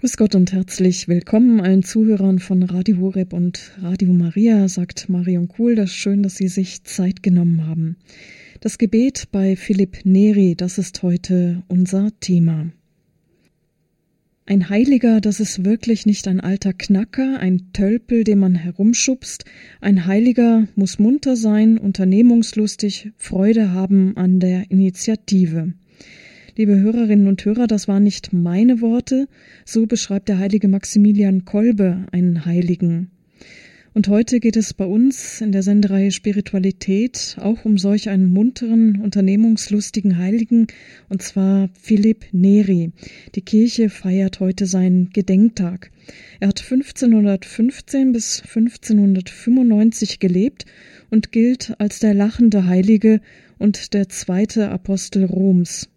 Grüß Gott und herzlich willkommen allen Zuhörern von Radio Horeb und Radio Maria, sagt Marion Kuhl. Das ist schön, dass Sie sich Zeit genommen haben. Das Gebet bei Philipp Neri, das ist heute unser Thema. Ein Heiliger, das ist wirklich nicht ein alter Knacker, ein Tölpel, den man herumschubst. Ein Heiliger muss munter sein, unternehmungslustig, Freude haben an der Initiative. Liebe Hörerinnen und Hörer, das waren nicht meine Worte, so beschreibt der heilige Maximilian Kolbe einen Heiligen. Und heute geht es bei uns in der Sendereihe Spiritualität auch um solch einen munteren, unternehmungslustigen Heiligen, und zwar Philipp Neri. Die Kirche feiert heute seinen Gedenktag. Er hat 1515 bis 1595 gelebt und gilt als der lachende Heilige und der zweite Apostel Roms.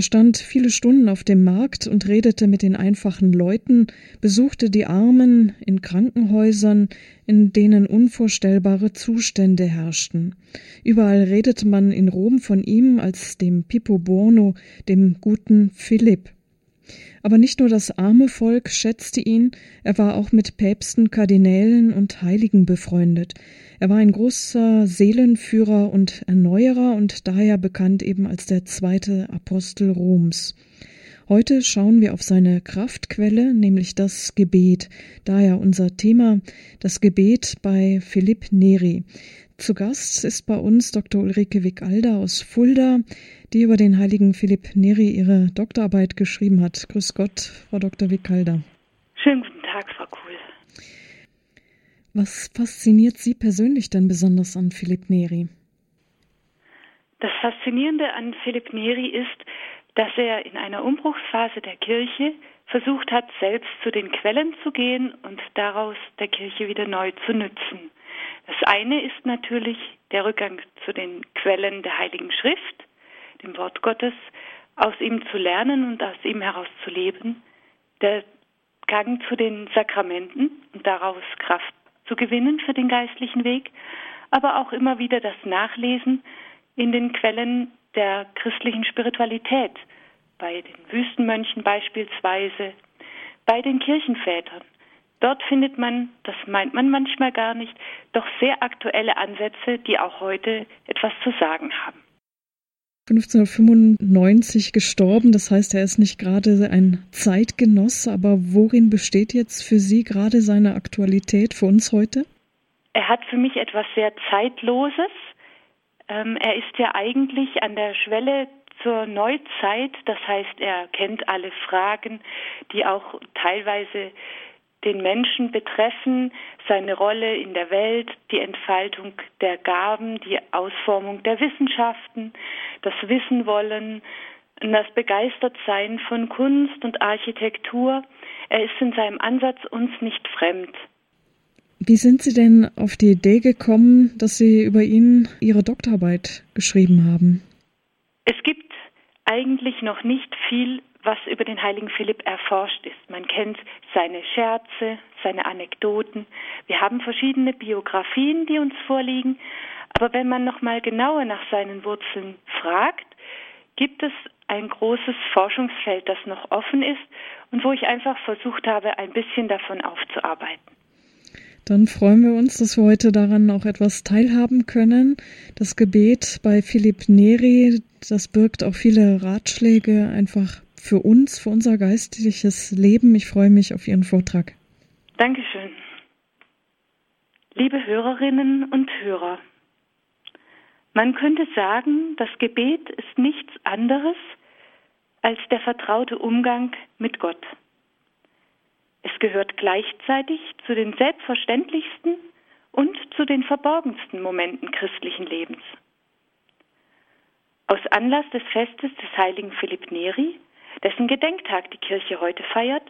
Er stand viele Stunden auf dem Markt und redete mit den einfachen Leuten, besuchte die Armen in Krankenhäusern, in denen unvorstellbare Zustände herrschten. Überall redete man in Rom von ihm als dem Pippo Buono, dem guten Philipp. Aber nicht nur das arme Volk schätzte ihn, er war auch mit Päpsten, Kardinälen und Heiligen befreundet. Er war ein großer Seelenführer und Erneuerer und daher bekannt eben als der zweite Apostel Roms. Heute schauen wir auf seine Kraftquelle, nämlich das Gebet. Daher unser Thema, das Gebet bei Philipp Neri. Zu Gast ist bei uns Dr. Ulrike Wickalder aus Fulda, die über den heiligen Philipp Neri ihre Doktorarbeit geschrieben hat. Grüß Gott, Frau Dr. Wickalder. Schönen guten Tag, Frau Kuhl. Was fasziniert Sie persönlich denn besonders an Philipp Neri? Das Faszinierende an Philipp Neri ist, dass er in einer Umbruchsphase der Kirche versucht hat, selbst zu den Quellen zu gehen und daraus der Kirche wieder neu zu nützen. Das eine ist natürlich der Rückgang zu den Quellen der Heiligen Schrift, dem Wort Gottes, aus ihm zu lernen und aus ihm heraus zu leben. Der Gang zu den Sakramenten und daraus Kraft zu gewinnen für den geistlichen Weg, aber auch immer wieder das Nachlesen in den Quellen der christlichen Spiritualität, bei den Wüstenmönchen beispielsweise, bei den Kirchenvätern. Dort findet man, das meint man manchmal gar nicht, doch sehr aktuelle Ansätze, die auch heute etwas zu sagen haben. 1595 gestorben, das heißt, er ist nicht gerade ein Zeitgenoss, aber worin besteht jetzt für Sie gerade seine Aktualität für uns heute? Er hat für mich etwas sehr Zeitloses. Ähm, er ist ja eigentlich an der Schwelle zur Neuzeit, das heißt, er kennt alle Fragen, die auch teilweise den Menschen betreffen, seine Rolle in der Welt, die Entfaltung der Gaben, die Ausformung der Wissenschaften, das Wissen wollen, das Begeistertsein von Kunst und Architektur. Er ist in seinem Ansatz uns nicht fremd. Wie sind Sie denn auf die Idee gekommen, dass Sie über ihn Ihre Doktorarbeit geschrieben haben? Es gibt eigentlich noch nicht viel was über den heiligen Philipp erforscht ist. Man kennt seine Scherze, seine Anekdoten. Wir haben verschiedene Biografien, die uns vorliegen. Aber wenn man noch mal genauer nach seinen Wurzeln fragt, gibt es ein großes Forschungsfeld, das noch offen ist und wo ich einfach versucht habe, ein bisschen davon aufzuarbeiten. Dann freuen wir uns, dass wir heute daran auch etwas teilhaben können. Das Gebet bei Philipp Neri, das birgt auch viele Ratschläge, einfach für uns, für unser geistliches Leben. Ich freue mich auf Ihren Vortrag. Dankeschön. Liebe Hörerinnen und Hörer, man könnte sagen, das Gebet ist nichts anderes als der vertraute Umgang mit Gott. Es gehört gleichzeitig zu den selbstverständlichsten und zu den verborgensten Momenten christlichen Lebens. Aus Anlass des Festes des heiligen Philipp Neri dessen Gedenktag die Kirche heute feiert,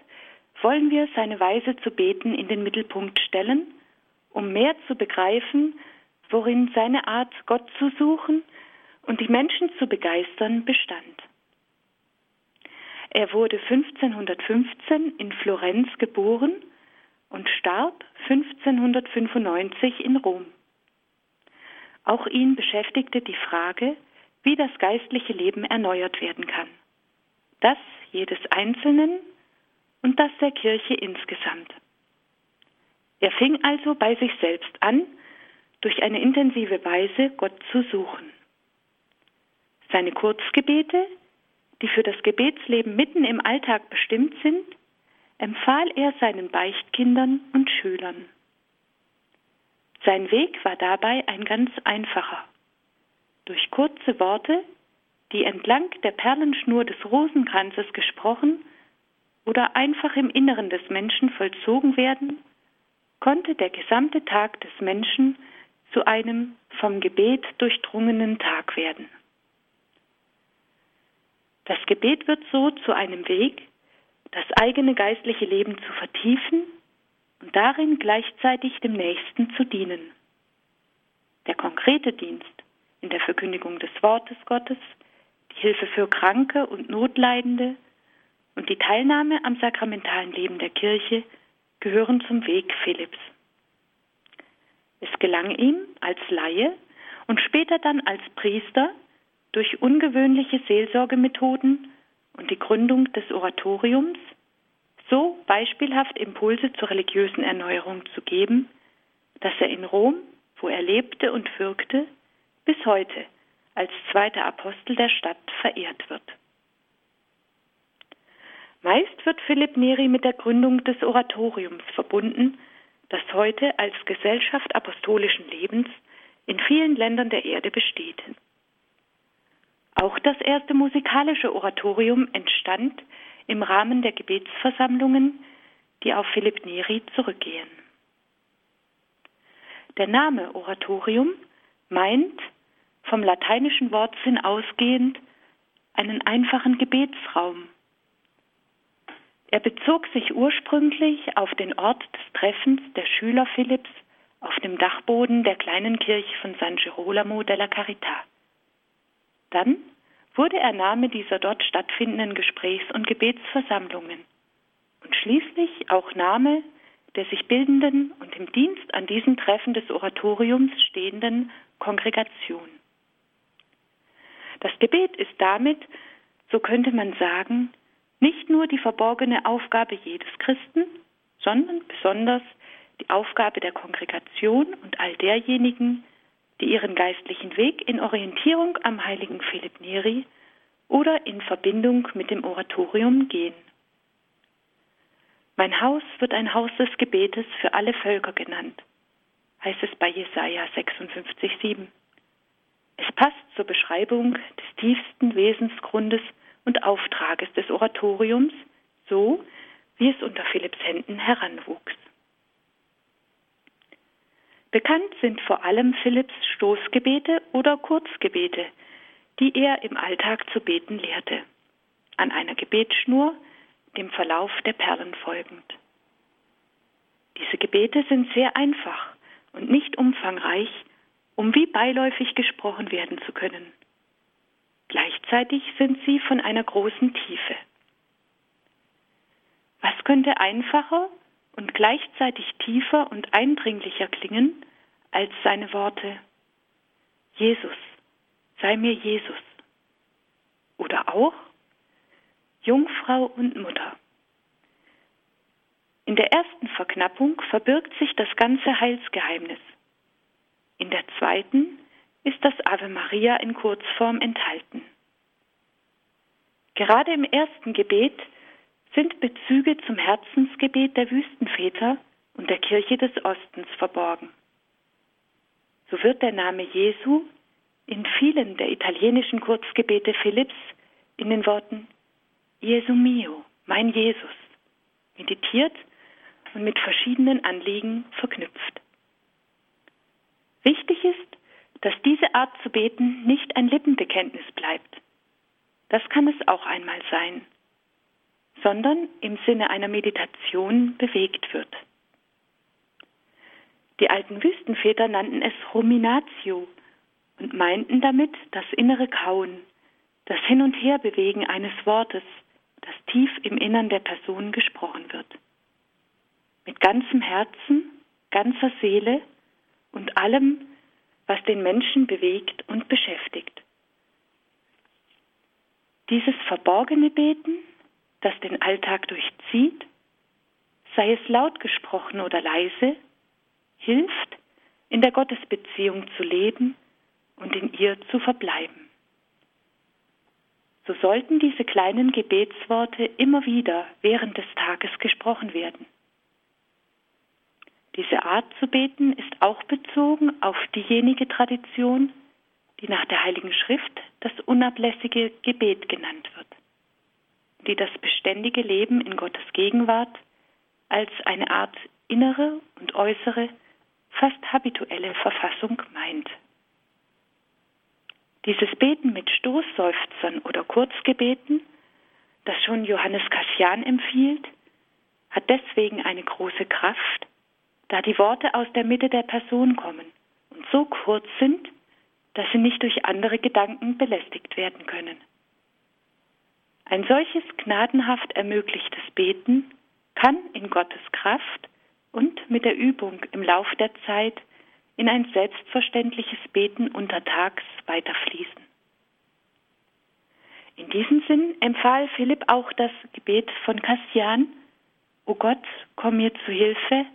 wollen wir seine Weise zu beten in den Mittelpunkt stellen, um mehr zu begreifen, worin seine Art, Gott zu suchen und die Menschen zu begeistern, bestand. Er wurde 1515 in Florenz geboren und starb 1595 in Rom. Auch ihn beschäftigte die Frage, wie das geistliche Leben erneuert werden kann das jedes Einzelnen und das der Kirche insgesamt. Er fing also bei sich selbst an, durch eine intensive Weise Gott zu suchen. Seine Kurzgebete, die für das Gebetsleben mitten im Alltag bestimmt sind, empfahl er seinen Beichtkindern und Schülern. Sein Weg war dabei ein ganz einfacher. Durch kurze Worte, die entlang der Perlenschnur des Rosenkranzes gesprochen oder einfach im Inneren des Menschen vollzogen werden, konnte der gesamte Tag des Menschen zu einem vom Gebet durchdrungenen Tag werden. Das Gebet wird so zu einem Weg, das eigene geistliche Leben zu vertiefen und darin gleichzeitig dem Nächsten zu dienen. Der konkrete Dienst in der Verkündigung des Wortes Gottes, die Hilfe für Kranke und Notleidende und die Teilnahme am sakramentalen Leben der Kirche gehören zum Weg Philipps. Es gelang ihm als Laie und später dann als Priester durch ungewöhnliche Seelsorgemethoden und die Gründung des Oratoriums so beispielhaft Impulse zur religiösen Erneuerung zu geben, dass er in Rom, wo er lebte und wirkte, bis heute als zweiter Apostel der Stadt verehrt wird. Meist wird Philipp Neri mit der Gründung des Oratoriums verbunden, das heute als Gesellschaft apostolischen Lebens in vielen Ländern der Erde besteht. Auch das erste musikalische Oratorium entstand im Rahmen der Gebetsversammlungen, die auf Philipp Neri zurückgehen. Der Name Oratorium meint, vom lateinischen Wortsinn ausgehend, einen einfachen Gebetsraum. Er bezog sich ursprünglich auf den Ort des Treffens der Schüler Philipps auf dem Dachboden der kleinen Kirche von San Girolamo della Carità. Dann wurde er Name dieser dort stattfindenden Gesprächs- und Gebetsversammlungen und schließlich auch Name der sich bildenden und im Dienst an diesen Treffen des Oratoriums stehenden Kongregation. Das Gebet ist damit, so könnte man sagen, nicht nur die verborgene Aufgabe jedes Christen, sondern besonders die Aufgabe der Kongregation und all derjenigen, die ihren geistlichen Weg in Orientierung am heiligen Philipp Neri oder in Verbindung mit dem Oratorium gehen. Mein Haus wird ein Haus des Gebetes für alle Völker genannt, heißt es bei Jesaja 56,7. Es passt zur Beschreibung des tiefsten Wesensgrundes und Auftrages des Oratoriums, so wie es unter Philipps Händen heranwuchs. Bekannt sind vor allem Philipps Stoßgebete oder Kurzgebete, die er im Alltag zu beten lehrte, an einer Gebetsschnur, dem Verlauf der Perlen folgend. Diese Gebete sind sehr einfach und nicht umfangreich, um wie beiläufig gesprochen werden zu können. Gleichzeitig sind sie von einer großen Tiefe. Was könnte einfacher und gleichzeitig tiefer und eindringlicher klingen als seine Worte. Jesus, sei mir Jesus. Oder auch Jungfrau und Mutter. In der ersten Verknappung verbirgt sich das ganze Heilsgeheimnis. In der zweiten ist das Ave Maria in Kurzform enthalten. Gerade im ersten Gebet sind Bezüge zum Herzensgebet der Wüstenväter und der Kirche des Ostens verborgen. So wird der Name Jesu in vielen der italienischen Kurzgebete Philipps in den Worten Jesu mio, mein Jesus, meditiert und mit verschiedenen Anliegen verknüpft. Wichtig ist, dass diese Art zu beten nicht ein Lippenbekenntnis bleibt. Das kann es auch einmal sein sondern im Sinne einer Meditation bewegt wird. Die alten Wüstenväter nannten es Ruminatio und meinten damit das innere Kauen, das Hin- und Herbewegen eines Wortes, das tief im Innern der Person gesprochen wird. Mit ganzem Herzen, ganzer Seele und allem, was den Menschen bewegt und beschäftigt. Dieses verborgene Beten das den Alltag durchzieht sei es laut gesprochen oder leise, hilft, in der Gottesbeziehung zu leben und in ihr zu verbleiben. So sollten diese kleinen Gebetsworte immer wieder während des Tages gesprochen werden. Diese Art zu beten ist auch bezogen auf diejenige Tradition, die nach der Heiligen Schrift das unablässige Gebet genannt wird, die das beständige Leben in Gottes Gegenwart als eine Art innere und äußere, fast habituelle Verfassung meint. Dieses Beten mit Stoßseufzern oder Kurzgebeten, das schon Johannes Cassian empfiehlt, hat deswegen eine große Kraft, da die Worte aus der Mitte der Person kommen und so kurz sind, dass sie nicht durch andere Gedanken belästigt werden können. Ein solches gnadenhaft ermöglichtes Beten kann in Gottes Kraft und mit der Übung im Lauf der Zeit in ein selbstverständliches Beten untertags weiterfließen. In diesem Sinn empfahl Philipp auch das Gebet von Kassian, O Gott, komm mir zu Hilfe,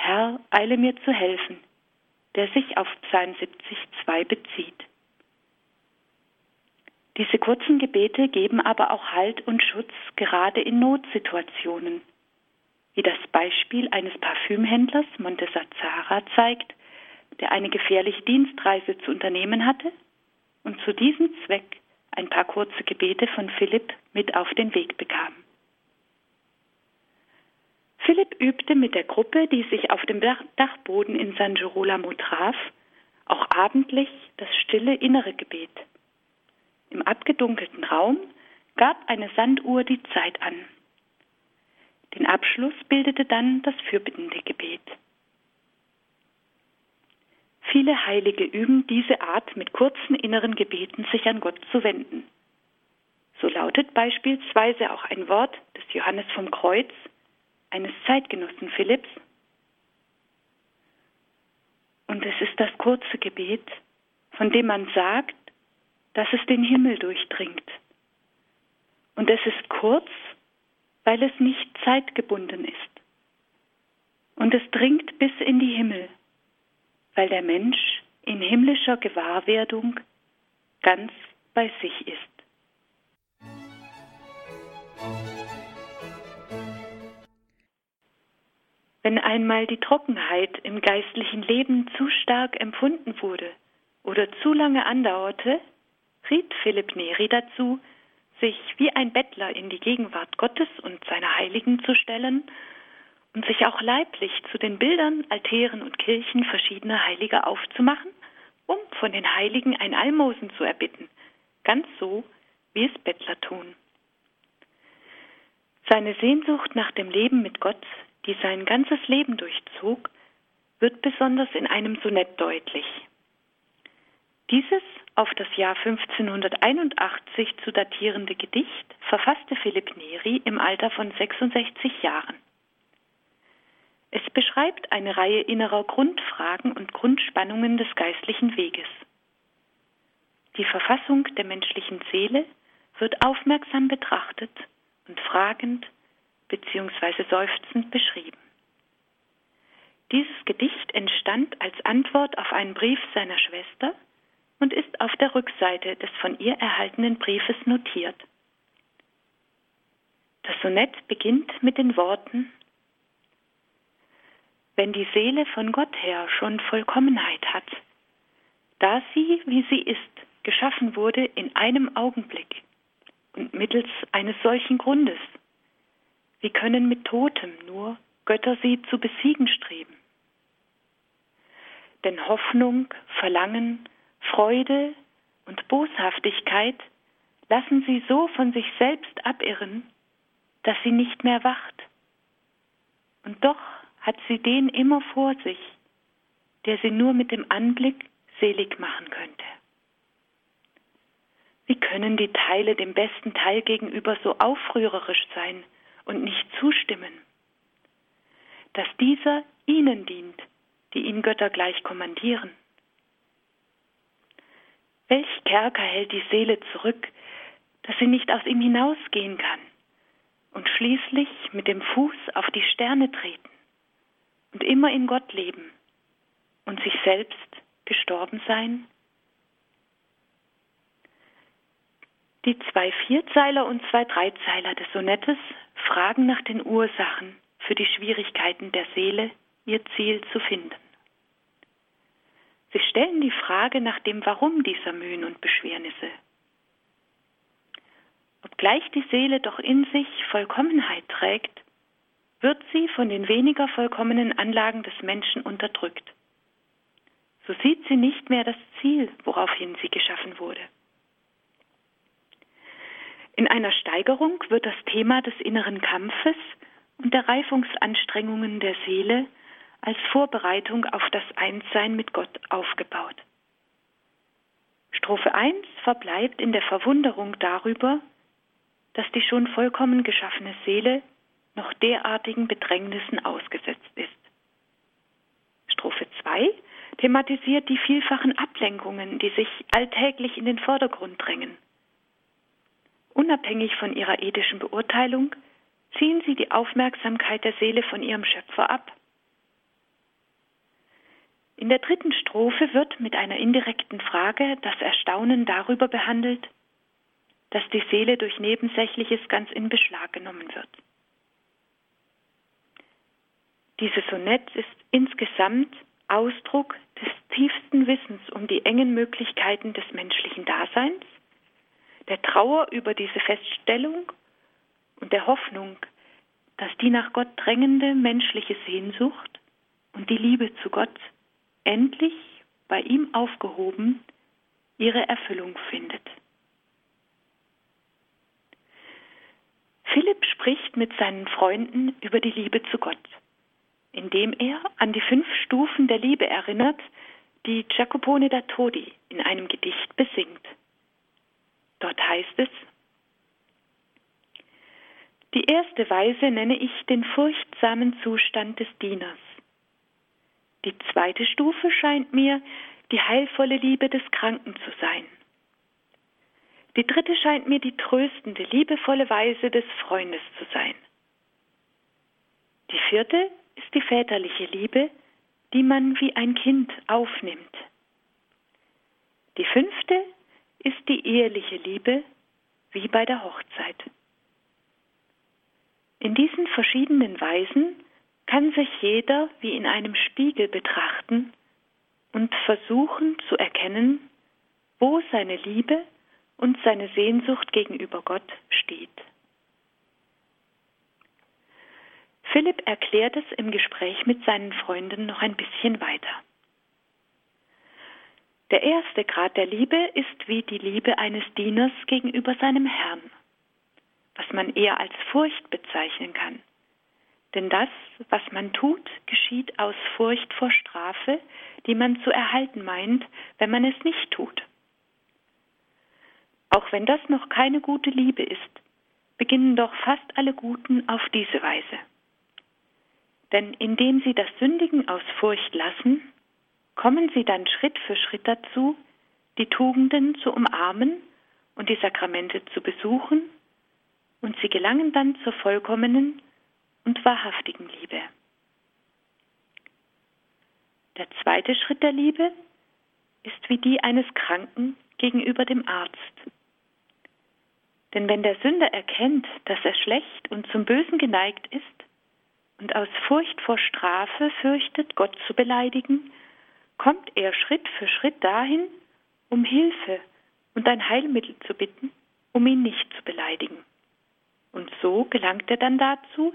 Herr, eile mir zu helfen, der sich auf Psalm 70,2 bezieht. Diese kurzen Gebete geben aber auch Halt und Schutz gerade in Notsituationen, wie das Beispiel eines Parfümhändlers Montesazara zeigt, der eine gefährliche Dienstreise zu unternehmen hatte und zu diesem Zweck ein paar kurze Gebete von Philipp mit auf den Weg bekam. Philipp übte mit der Gruppe, die sich auf dem Dachboden in San Girolamo traf, auch abendlich das stille innere Gebet. Im abgedunkelten Raum gab eine Sanduhr die Zeit an. Den Abschluss bildete dann das fürbittende Gebet. Viele Heilige üben diese Art mit kurzen inneren Gebeten sich an Gott zu wenden. So lautet beispielsweise auch ein Wort des Johannes vom Kreuz, eines Zeitgenossen Philipps. Und es ist das kurze Gebet, von dem man sagt, dass es den Himmel durchdringt. Und es ist kurz, weil es nicht zeitgebunden ist. Und es dringt bis in die Himmel weil der Mensch in himmlischer Gewahrwerdung ganz bei sich ist. Wenn einmal die Trockenheit im geistlichen Leben zu stark empfunden wurde oder zu lange andauerte, riet Philipp Neri dazu, sich wie ein Bettler in die Gegenwart Gottes und seiner Heiligen zu stellen und sich auch leiblich zu den Bildern, Altären und Kirchen verschiedener Heiliger aufzumachen, um von den Heiligen ein Almosen zu erbitten, ganz so, wie es Bettler tun. Seine Sehnsucht nach dem Leben mit Gott, die sein ganzes Leben durchzog, wird besonders in einem Sonett deutlich. Dieses auf das Jahr 1581 zu datierende Gedicht verfasste Philipp Neri im Alter von 66 Jahren. Es beschreibt eine Reihe innerer Grundfragen und Grundspannungen des geistlichen Weges. Die Verfassung der menschlichen Seele wird aufmerksam betrachtet und fragend bzw. seufzend beschrieben. Dieses Gedicht entstand als Antwort auf einen Brief seiner Schwester und ist auf der Rückseite des von ihr erhaltenen Briefes notiert. Das Sonett beginnt mit den Worten wenn die Seele von Gott her schon Vollkommenheit hat, da sie, wie sie ist, geschaffen wurde in einem Augenblick und mittels eines solchen Grundes, wie können mit Totem nur Götter sie zu besiegen streben? Denn Hoffnung, Verlangen, Freude und Boshaftigkeit lassen sie so von sich selbst abirren, dass sie nicht mehr wacht. Und doch hat sie den immer vor sich, der sie nur mit dem Anblick selig machen könnte. Wie können die Teile dem besten Teil gegenüber so aufrührerisch sein und nicht zustimmen? Dass dieser ihnen dient, die ihn Götter gleich kommandieren. Welch Kerker hält die Seele zurück, dass sie nicht aus ihm hinausgehen kann und schließlich mit dem Fuß auf die Sterne treten und immer in Gott leben und sich selbst gestorben sein? Die zwei Vierzeiler und zwei Dreizeiler des Sonettes fragen nach den Ursachen für die Schwierigkeiten der Seele, ihr Ziel zu finden. Sie stellen die Frage nach dem Warum dieser Mühen und Beschwernisse. Obgleich die Seele doch in sich Vollkommenheit trägt, wird sie von den weniger vollkommenen Anlagen des Menschen unterdrückt. So sieht sie nicht mehr das Ziel, woraufhin sie geschaffen wurde. In einer Steigerung wird das Thema des inneren Kampfes und der Reifungsanstrengungen der Seele als Vorbereitung auf das Einssein mit Gott aufgebaut. Strophe 1 verbleibt in der Verwunderung darüber, dass die schon vollkommen geschaffene Seele noch derartigen Bedrängnissen ausgesetzt ist. Strophe 2 thematisiert die vielfachen Ablenkungen, die sich alltäglich in den Vordergrund drängen. Unabhängig von ihrer ethischen Beurteilung ziehen sie die Aufmerksamkeit der Seele von ihrem Schöpfer ab in der dritten Strophe wird mit einer indirekten Frage das Erstaunen darüber behandelt, dass die Seele durch Nebensächliches ganz in Beschlag genommen wird. Dieses Sonett ist insgesamt Ausdruck des tiefsten Wissens um die engen Möglichkeiten des menschlichen Daseins, der Trauer über diese Feststellung und der Hoffnung, dass die nach Gott drängende menschliche Sehnsucht und die Liebe zu Gott endlich bei ihm aufgehoben ihre Erfüllung findet. Philipp spricht mit seinen Freunden über die Liebe zu Gott, indem er an die fünf Stufen der Liebe erinnert, die Jacopone da Todi in einem Gedicht besingt. Dort heißt es, die erste Weise nenne ich den furchtsamen Zustand des Dieners. Die zweite Stufe scheint mir die heilvolle Liebe des Kranken zu sein. Die dritte scheint mir die tröstende, liebevolle Weise des Freundes zu sein. Die vierte ist die väterliche Liebe, die man wie ein Kind aufnimmt. Die fünfte ist die eheliche Liebe, wie bei der Hochzeit. In diesen verschiedenen Weisen kann sich jeder wie in einem Spiegel betrachten und versuchen zu erkennen, wo seine Liebe und seine Sehnsucht gegenüber Gott steht. Philipp erklärt es im Gespräch mit seinen Freunden noch ein bisschen weiter. Der erste Grad der Liebe ist wie die Liebe eines Dieners gegenüber seinem Herrn, was man eher als Furcht bezeichnen kann. Denn das, was man tut, geschieht aus Furcht vor Strafe, die man zu erhalten meint, wenn man es nicht tut. Auch wenn das noch keine gute Liebe ist, beginnen doch fast alle Guten auf diese Weise. Denn indem sie das Sündigen aus Furcht lassen, kommen sie dann Schritt für Schritt dazu, die Tugenden zu umarmen und die Sakramente zu besuchen, und sie gelangen dann zur vollkommenen und wahrhaftigen Liebe. Der zweite Schritt der Liebe ist wie die eines Kranken gegenüber dem Arzt. Denn wenn der Sünder erkennt, dass er schlecht und zum Bösen geneigt ist und aus Furcht vor Strafe fürchtet, Gott zu beleidigen, kommt er Schritt für Schritt dahin, um Hilfe und ein Heilmittel zu bitten, um ihn nicht zu beleidigen. Und so gelangt er dann dazu,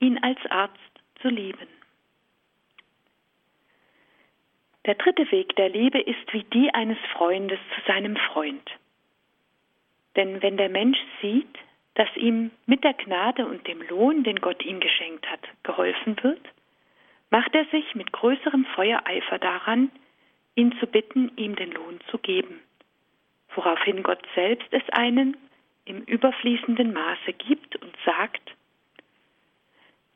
ihn als Arzt zu lieben. Der dritte Weg der Liebe ist wie die eines Freundes zu seinem Freund. Denn wenn der Mensch sieht, dass ihm mit der Gnade und dem Lohn, den Gott ihm geschenkt hat, geholfen wird, macht er sich mit größerem Feuereifer daran, ihn zu bitten, ihm den Lohn zu geben, woraufhin Gott selbst es einen im überfließenden Maße gibt und sagt,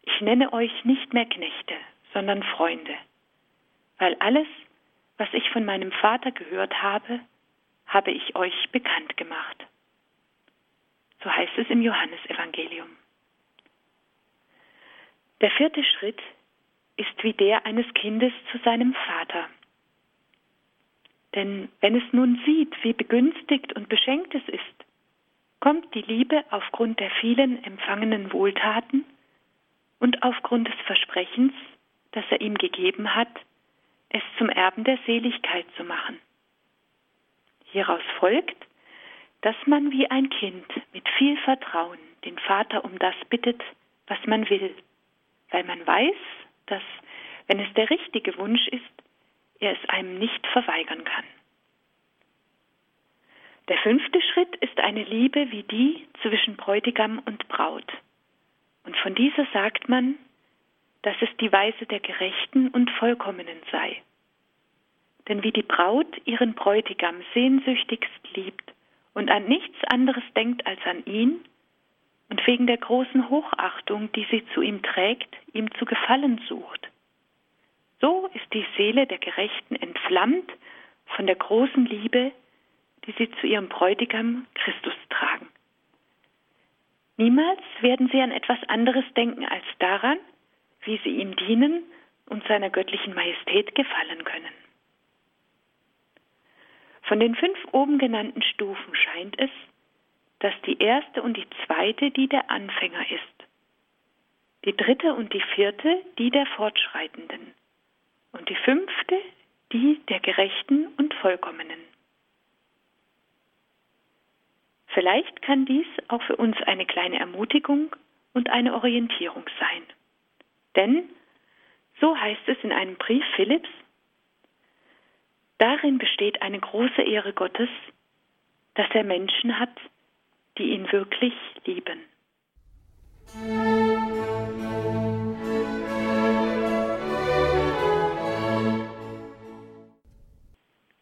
ich nenne euch nicht mehr Knechte, sondern Freunde, weil alles, was ich von meinem Vater gehört habe, habe ich euch bekannt gemacht. So heißt es im Johannesevangelium. Der vierte Schritt ist wie der eines Kindes zu seinem Vater. Denn wenn es nun sieht, wie begünstigt und beschenkt es ist, kommt die Liebe aufgrund der vielen empfangenen Wohltaten und aufgrund des Versprechens, das er ihm gegeben hat, es zum Erben der Seligkeit zu machen. Hieraus folgt, dass man wie ein Kind mit viel Vertrauen den Vater um das bittet, was man will, weil man weiß, dass, wenn es der richtige Wunsch ist, er es einem nicht verweigern kann. Der fünfte Schritt ist eine Liebe wie die zwischen Bräutigam und Braut. Und von dieser sagt man, dass es die Weise der Gerechten und Vollkommenen sei. Denn wie die Braut ihren Bräutigam sehnsüchtigst liebt und an nichts anderes denkt als an ihn, und wegen der großen Hochachtung, die sie zu ihm trägt, ihm zu gefallen sucht. So ist die Seele der Gerechten entflammt von der großen Liebe, die sie zu ihrem Bräutigam Christus tragen. Niemals werden sie an etwas anderes denken als daran, wie sie ihm dienen und seiner göttlichen Majestät gefallen können. Von den fünf oben genannten Stufen scheint es, dass die erste und die zweite die der Anfänger ist, die dritte und die vierte die der Fortschreitenden und die fünfte die der Gerechten und Vollkommenen. Vielleicht kann dies auch für uns eine kleine Ermutigung und eine Orientierung sein. Denn, so heißt es in einem Brief Philipps, darin besteht eine große Ehre Gottes, dass er Menschen hat, die ihn wirklich lieben.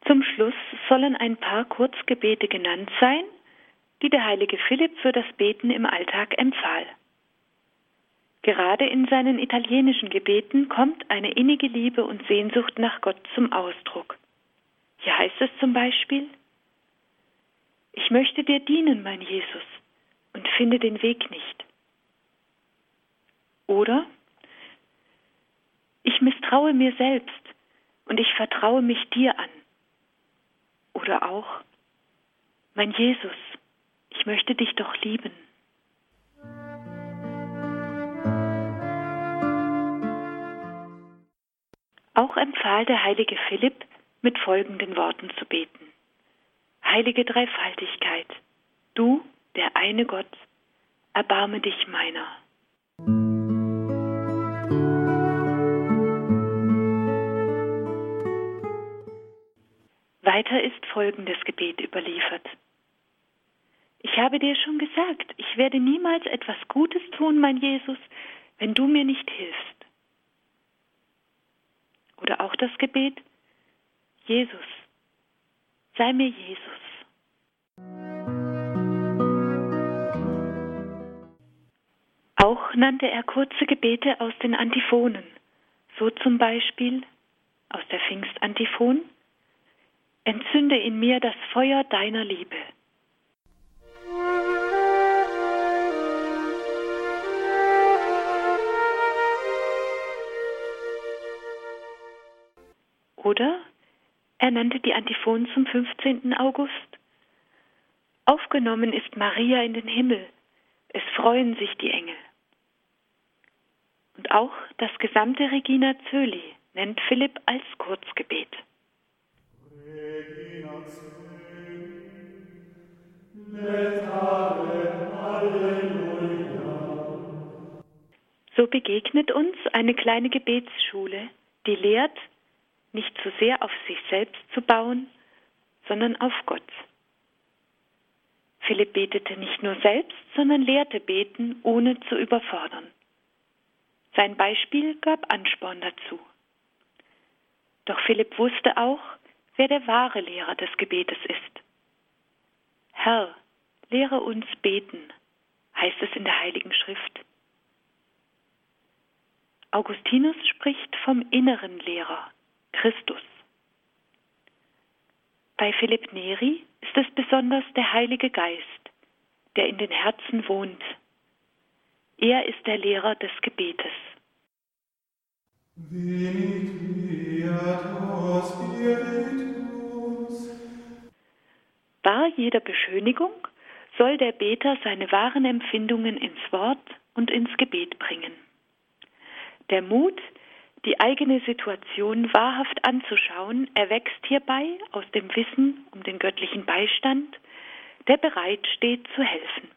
Zum Schluss sollen ein paar Kurzgebete genannt sein, die der heilige Philipp für das Beten im Alltag empfahl. Gerade in seinen italienischen Gebeten kommt eine innige Liebe und Sehnsucht nach Gott zum Ausdruck. Hier heißt es zum Beispiel, ich möchte dir dienen, mein Jesus, und finde den Weg nicht. Oder ich misstraue mir selbst und ich vertraue mich dir an. Oder auch, mein Jesus, ich möchte dich doch lieben. Auch empfahl der heilige Philipp, mit folgenden Worten zu beten. Heilige Dreifaltigkeit, du, der eine Gott, erbarme dich meiner. Weiter ist folgendes Gebet überliefert. Ich habe dir schon gesagt, ich werde niemals etwas Gutes tun, mein Jesus, wenn du mir nicht hilfst. Oder auch das Gebet, Jesus, sei mir Jesus. Auch nannte er kurze Gebete aus den Antiphonen, so zum Beispiel aus der Pfingstantiphon, Entzünde in mir das Feuer deiner Liebe. Oder er nannte die Antiphon zum 15. August. Aufgenommen ist Maria in den Himmel, es freuen sich die Engel. Und auch das gesamte Regina Zöli nennt Philipp als Kurzgebet. Regina so begegnet uns eine kleine Gebetsschule, die lehrt, nicht zu sehr auf sich selbst zu bauen, sondern auf Gott. Philipp betete nicht nur selbst, sondern lehrte beten, ohne zu überfordern. Sein Beispiel gab Ansporn dazu. Doch Philipp wusste auch, wer der wahre Lehrer des Gebetes ist. Herr, lehre uns beten, heißt es in der Heiligen Schrift. Augustinus spricht vom inneren Lehrer, Christus. Bei Philipp Neri ist es besonders der Heilige Geist, der in den Herzen wohnt. Er ist der Lehrer des Gebetes. Bar jeder Beschönigung soll der Beter seine wahren Empfindungen ins Wort und ins Gebet bringen. Der Mut, die eigene Situation wahrhaft anzuschauen, erwächst hierbei aus dem Wissen um den göttlichen Beistand, der bereit steht zu helfen.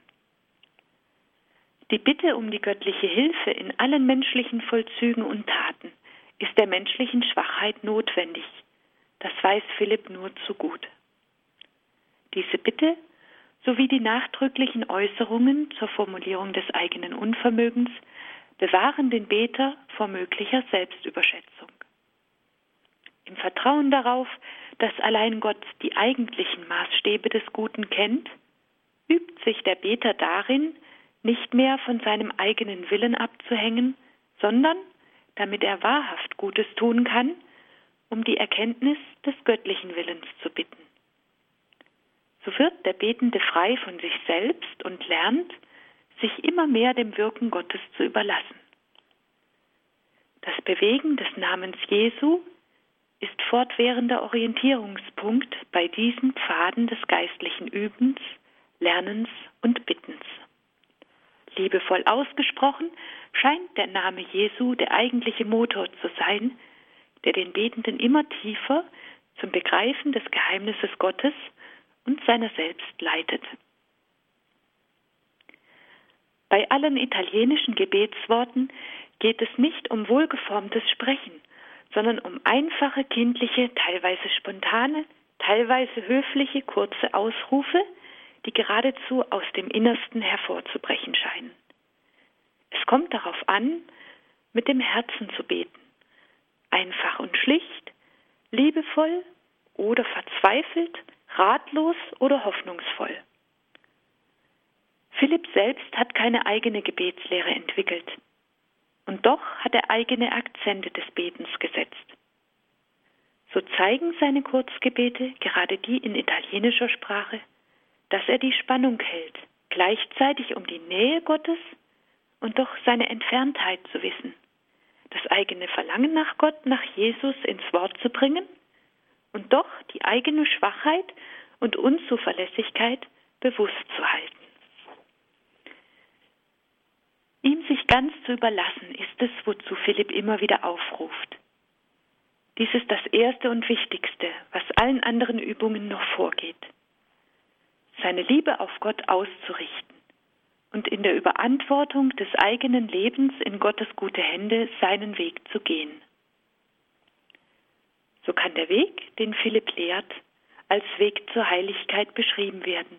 Die Bitte um die göttliche Hilfe in allen menschlichen Vollzügen und Taten ist der menschlichen Schwachheit notwendig. Das weiß Philipp nur zu gut. Diese Bitte sowie die nachdrücklichen Äußerungen zur Formulierung des eigenen Unvermögens bewahren den Beter vor möglicher Selbstüberschätzung. Im Vertrauen darauf, dass allein Gott die eigentlichen Maßstäbe des Guten kennt, übt sich der Beter darin, nicht mehr von seinem eigenen Willen abzuhängen, sondern, damit er wahrhaft Gutes tun kann, um die Erkenntnis des göttlichen Willens zu bitten. So wird der Betende frei von sich selbst und lernt, sich immer mehr dem Wirken Gottes zu überlassen. Das Bewegen des Namens Jesu ist fortwährender Orientierungspunkt bei diesen Pfaden des geistlichen Übens, Lernens und Bittens. Liebevoll ausgesprochen scheint der Name Jesu der eigentliche Motor zu sein, der den Betenden immer tiefer zum Begreifen des Geheimnisses Gottes und seiner selbst leitet. Bei allen italienischen Gebetsworten geht es nicht um wohlgeformtes Sprechen, sondern um einfache, kindliche, teilweise spontane, teilweise höfliche, kurze Ausrufe, die geradezu aus dem Innersten hervorzubrechen scheinen. Es kommt darauf an, mit dem Herzen zu beten, einfach und schlicht, liebevoll oder verzweifelt, ratlos oder hoffnungsvoll. Philipp selbst hat keine eigene Gebetslehre entwickelt. Und doch hat er eigene Akzente des Betens gesetzt. So zeigen seine Kurzgebete, gerade die in italienischer Sprache, dass er die Spannung hält, gleichzeitig um die Nähe Gottes und doch seine Entferntheit zu wissen, das eigene Verlangen nach Gott, nach Jesus ins Wort zu bringen und doch die eigene Schwachheit und Unzuverlässigkeit bewusst zu halten. Ihm sich ganz zu überlassen, ist es, wozu Philipp immer wieder aufruft. Dies ist das Erste und Wichtigste, was allen anderen Übungen noch vorgeht. Seine Liebe auf Gott auszurichten und in der Überantwortung des eigenen Lebens in Gottes gute Hände seinen Weg zu gehen. So kann der Weg, den Philipp lehrt, als Weg zur Heiligkeit beschrieben werden.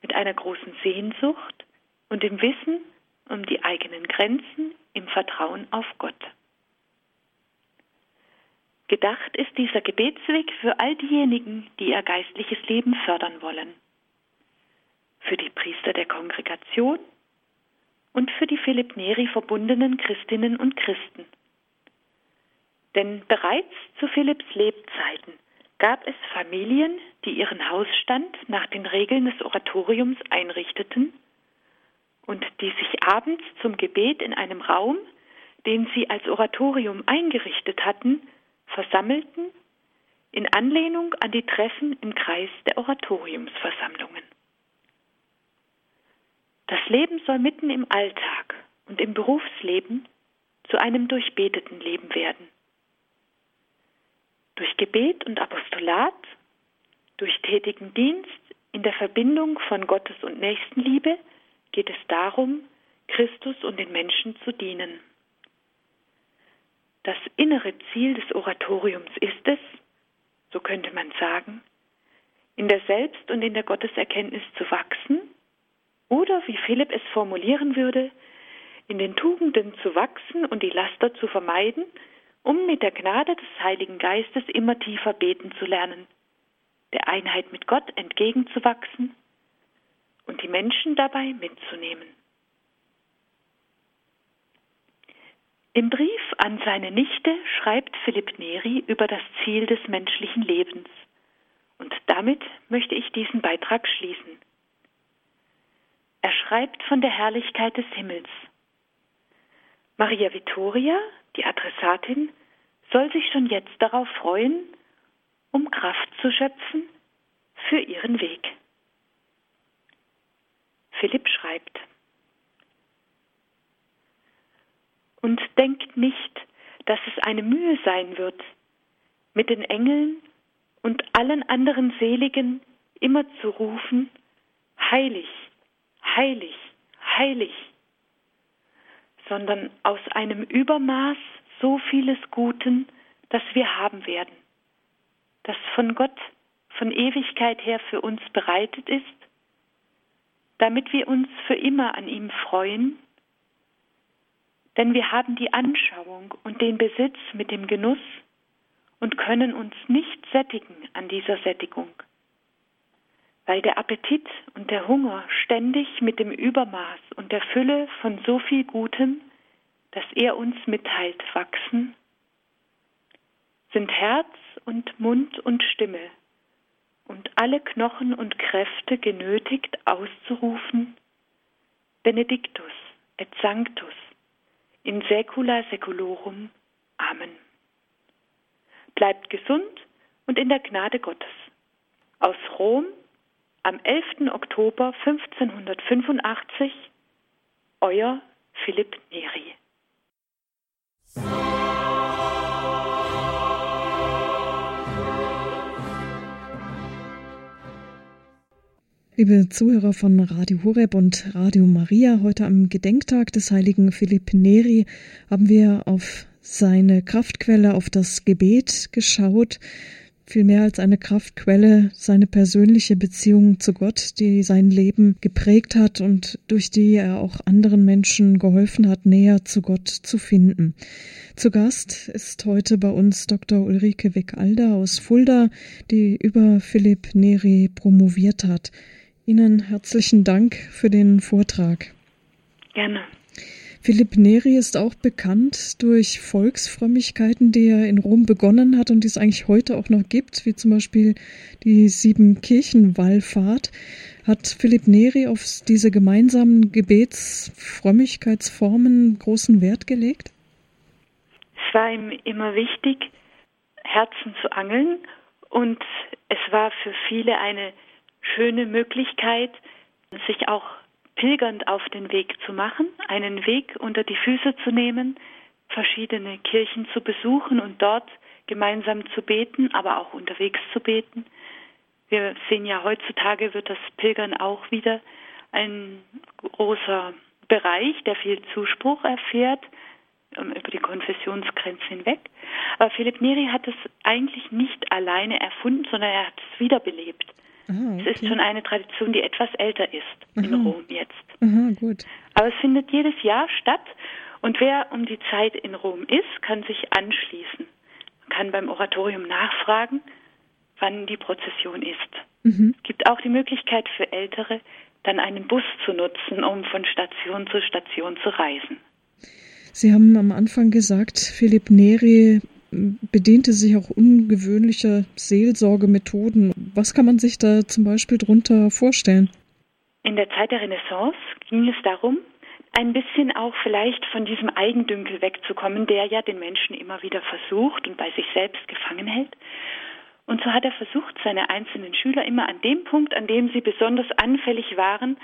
Mit einer großen Sehnsucht und dem Wissen um die eigenen Grenzen im Vertrauen auf Gott. Gedacht ist dieser Gebetsweg für all diejenigen, die ihr geistliches Leben fördern wollen. Für die Priester der Kongregation und für die Philipp Neri verbundenen Christinnen und Christen. Denn bereits zu Philipps Lebzeiten gab es Familien, die ihren Hausstand nach den Regeln des Oratoriums einrichteten und die sich abends zum Gebet in einem Raum, den sie als Oratorium eingerichtet hatten, versammelten, in Anlehnung an die Treffen im Kreis der Oratoriumsversammlungen. Das Leben soll mitten im Alltag und im Berufsleben zu einem durchbeteten Leben werden. Durch Gebet und Apostolat, durch tätigen Dienst in der Verbindung von Gottes und Nächstenliebe geht es darum, Christus und den Menschen zu dienen. Das innere Ziel des Oratoriums ist es, so könnte man sagen, in der Selbst- und in der Gotteserkenntnis zu wachsen oder, wie Philipp es formulieren würde, in den Tugenden zu wachsen und die Laster zu vermeiden, um mit der Gnade des Heiligen Geistes immer tiefer beten zu lernen, der Einheit mit Gott entgegenzuwachsen und die Menschen dabei mitzunehmen. Im Brief an seine Nichte schreibt Philipp Neri über das Ziel des menschlichen Lebens. Und damit möchte ich diesen Beitrag schließen. Er schreibt von der Herrlichkeit des Himmels. Maria Vittoria, die Adressatin, soll sich schon jetzt darauf freuen, um Kraft zu schöpfen für ihren Weg. Philipp schreibt, und denkt nicht, dass es eine Mühe sein wird, mit den Engeln und allen anderen Seligen immer zu rufen, heilig, heilig, heilig, sondern aus einem Übermaß so vieles Guten, das wir haben werden, das von Gott von Ewigkeit her für uns bereitet ist, damit wir uns für immer an ihm freuen, denn wir haben die Anschauung und den Besitz mit dem Genuss und können uns nicht sättigen an dieser Sättigung, weil der Appetit und der Hunger ständig mit dem Übermaß und der Fülle von so viel Gutem, das er uns mitteilt, wachsen, sind Herz und Mund und Stimme und alle Knochen und Kräfte genötigt auszurufen, Benedictus et Sanctus in secula seculorum. Amen. Bleibt gesund und in der Gnade Gottes. Aus Rom am 11. Oktober 1585 Euer Philipp Neri. Liebe Zuhörer von Radio Horeb und Radio Maria, heute am Gedenktag des heiligen Philipp Neri haben wir auf seine Kraftquelle, auf das Gebet geschaut. Viel mehr als eine Kraftquelle, seine persönliche Beziehung zu Gott, die sein Leben geprägt hat und durch die er auch anderen Menschen geholfen hat, näher zu Gott zu finden. Zu Gast ist heute bei uns Dr. Ulrike Weckalder aus Fulda, die über Philipp Neri promoviert hat. Ihnen herzlichen Dank für den Vortrag. Gerne. Philipp Neri ist auch bekannt durch Volksfrömmigkeiten, die er in Rom begonnen hat und die es eigentlich heute auch noch gibt, wie zum Beispiel die Siebenkirchenwallfahrt. Hat Philipp Neri auf diese gemeinsamen Gebetsfrömmigkeitsformen großen Wert gelegt? Es war ihm immer wichtig, Herzen zu angeln und es war für viele eine schöne Möglichkeit, sich auch pilgernd auf den Weg zu machen, einen Weg unter die Füße zu nehmen, verschiedene Kirchen zu besuchen und dort gemeinsam zu beten, aber auch unterwegs zu beten. Wir sehen ja heutzutage wird das Pilgern auch wieder ein großer Bereich, der viel Zuspruch erfährt ähm, über die Konfessionsgrenzen hinweg. Aber Philipp Neri hat es eigentlich nicht alleine erfunden, sondern er hat es wiederbelebt. Aha, okay. Es ist schon eine Tradition, die etwas älter ist Aha. in Rom jetzt. Aha, gut. Aber es findet jedes Jahr statt und wer um die Zeit in Rom ist, kann sich anschließen. Man kann beim Oratorium nachfragen, wann die Prozession ist. Mhm. Es gibt auch die Möglichkeit für Ältere, dann einen Bus zu nutzen, um von Station zu Station zu reisen. Sie haben am Anfang gesagt, Philipp Neri bediente sich auch ungewöhnlicher Seelsorgemethoden. Was kann man sich da zum Beispiel drunter vorstellen? In der Zeit der Renaissance ging es darum, ein bisschen auch vielleicht von diesem Eigendünkel wegzukommen, der ja den Menschen immer wieder versucht und bei sich selbst gefangen hält. Und so hat er versucht, seine einzelnen Schüler immer an dem Punkt, an dem sie besonders anfällig waren,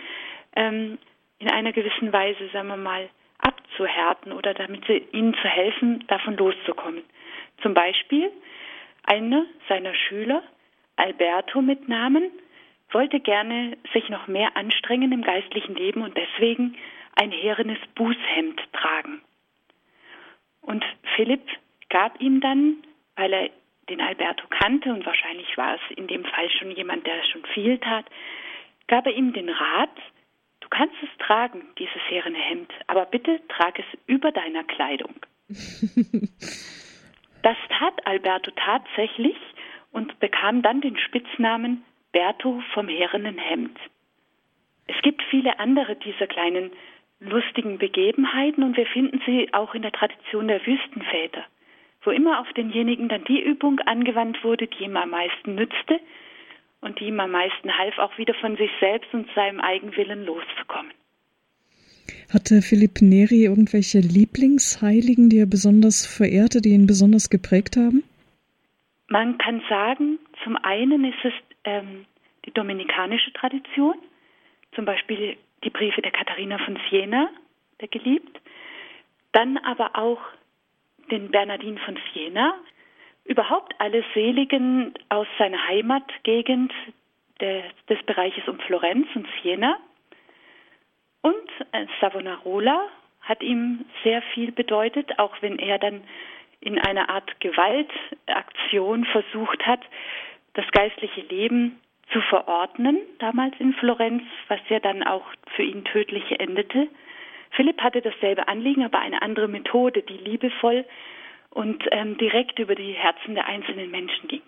ähm, in einer gewissen Weise, sagen wir mal, abzuhärten oder damit sie, ihnen zu helfen, davon loszukommen. Zum Beispiel einer seiner Schüler, Alberto mit Namen, wollte gerne sich noch mehr anstrengen im geistlichen Leben und deswegen ein herenes Bußhemd tragen. Und Philipp gab ihm dann, weil er den Alberto kannte und wahrscheinlich war es in dem Fall schon jemand, der schon viel tat, gab er ihm den Rat, du kannst es tragen, dieses herene Hemd, aber bitte trag es über deiner Kleidung. Das tat Alberto tatsächlich und bekam dann den Spitznamen Berto vom herrenen Hemd. Es gibt viele andere dieser kleinen lustigen Begebenheiten und wir finden sie auch in der Tradition der Wüstenväter, wo immer auf denjenigen dann die Übung angewandt wurde, die ihm am meisten nützte und die ihm am meisten half, auch wieder von sich selbst und seinem Eigenwillen loszukommen. Hatte Philipp Neri irgendwelche Lieblingsheiligen, die er besonders verehrte, die ihn besonders geprägt haben? Man kann sagen, zum einen ist es ähm, die dominikanische Tradition, zum Beispiel die Briefe der Katharina von Siena, der geliebt, dann aber auch den Bernardin von Siena, überhaupt alle Seligen aus seiner Heimatgegend des, des Bereiches um Florenz und Siena. Und äh, Savonarola hat ihm sehr viel bedeutet, auch wenn er dann in einer Art Gewaltaktion versucht hat, das geistliche Leben zu verordnen, damals in Florenz, was ja dann auch für ihn tödlich endete. Philipp hatte dasselbe Anliegen, aber eine andere Methode, die liebevoll und ähm, direkt über die Herzen der einzelnen Menschen ging.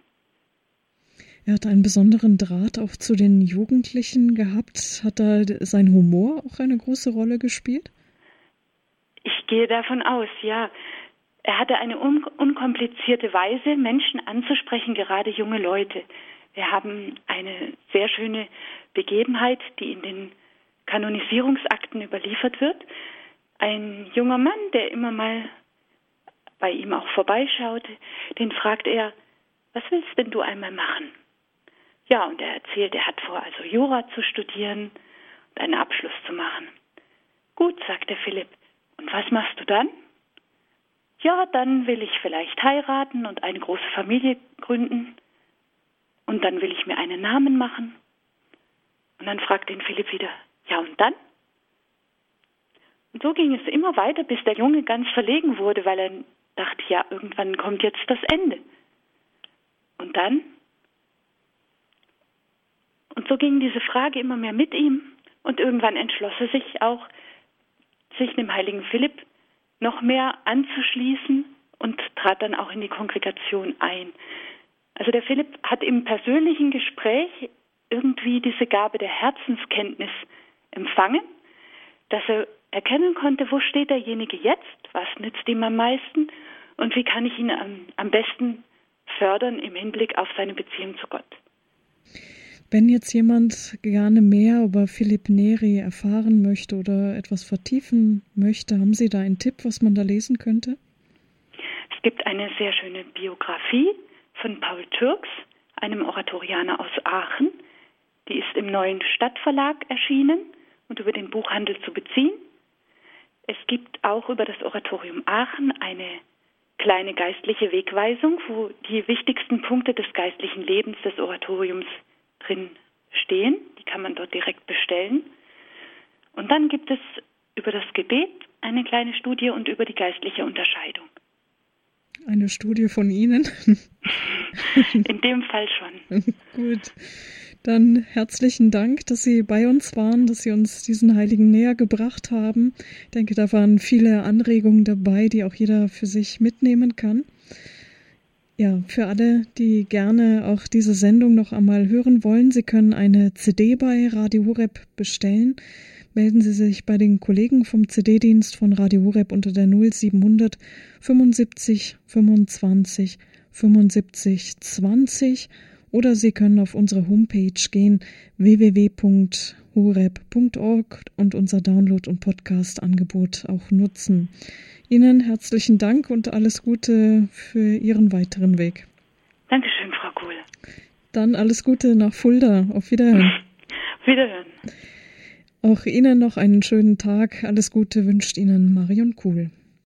Er hat einen besonderen Draht auch zu den Jugendlichen gehabt. Hat da sein Humor auch eine große Rolle gespielt? Ich gehe davon aus, ja. Er hatte eine un unkomplizierte Weise, Menschen anzusprechen, gerade junge Leute. Wir haben eine sehr schöne Begebenheit, die in den Kanonisierungsakten überliefert wird. Ein junger Mann, der immer mal bei ihm auch vorbeischaute, den fragt er, was willst denn du einmal machen? Ja, und er erzählt, er hat vor, also Jura zu studieren und einen Abschluss zu machen. Gut, sagte Philipp. Und was machst du dann? Ja, dann will ich vielleicht heiraten und eine große Familie gründen. Und dann will ich mir einen Namen machen. Und dann fragt ihn Philipp wieder, ja und dann? Und so ging es immer weiter, bis der Junge ganz verlegen wurde, weil er dachte, ja, irgendwann kommt jetzt das Ende. Und dann? Und so ging diese Frage immer mehr mit ihm und irgendwann entschloss er sich auch, sich dem heiligen Philipp noch mehr anzuschließen und trat dann auch in die Kongregation ein. Also der Philipp hat im persönlichen Gespräch irgendwie diese Gabe der Herzenskenntnis empfangen, dass er erkennen konnte, wo steht derjenige jetzt, was nützt ihm am meisten und wie kann ich ihn am, am besten fördern im Hinblick auf seine Beziehung zu Gott. Wenn jetzt jemand gerne mehr über Philipp Neri erfahren möchte oder etwas vertiefen möchte, haben Sie da einen Tipp, was man da lesen könnte? Es gibt eine sehr schöne Biografie von Paul Türks, einem Oratorianer aus Aachen. Die ist im neuen Stadtverlag erschienen und über den Buchhandel zu beziehen. Es gibt auch über das Oratorium Aachen eine kleine geistliche Wegweisung, wo die wichtigsten Punkte des geistlichen Lebens des Oratoriums drin stehen. Die kann man dort direkt bestellen. Und dann gibt es über das Gebet eine kleine Studie und über die geistliche Unterscheidung. Eine Studie von Ihnen? In dem Fall schon. Gut. Dann herzlichen Dank, dass Sie bei uns waren, dass Sie uns diesen Heiligen näher gebracht haben. Ich denke, da waren viele Anregungen dabei, die auch jeder für sich mitnehmen kann. Ja, für alle, die gerne auch diese Sendung noch einmal hören wollen, Sie können eine CD bei Radio Horeb bestellen. Melden Sie sich bei den Kollegen vom CD-Dienst von Radio Horeb unter der 0700 75 25 75 20 oder Sie können auf unsere Homepage gehen www.horeb.org und unser Download- und Podcast-Angebot auch nutzen. Ihnen herzlichen Dank und alles Gute für Ihren weiteren Weg. Dankeschön, Frau Kuhl. Dann alles Gute nach Fulda. Auf Wiederhören. Wiederhören. Auch Ihnen noch einen schönen Tag. Alles Gute wünscht Ihnen Marion Kuhl.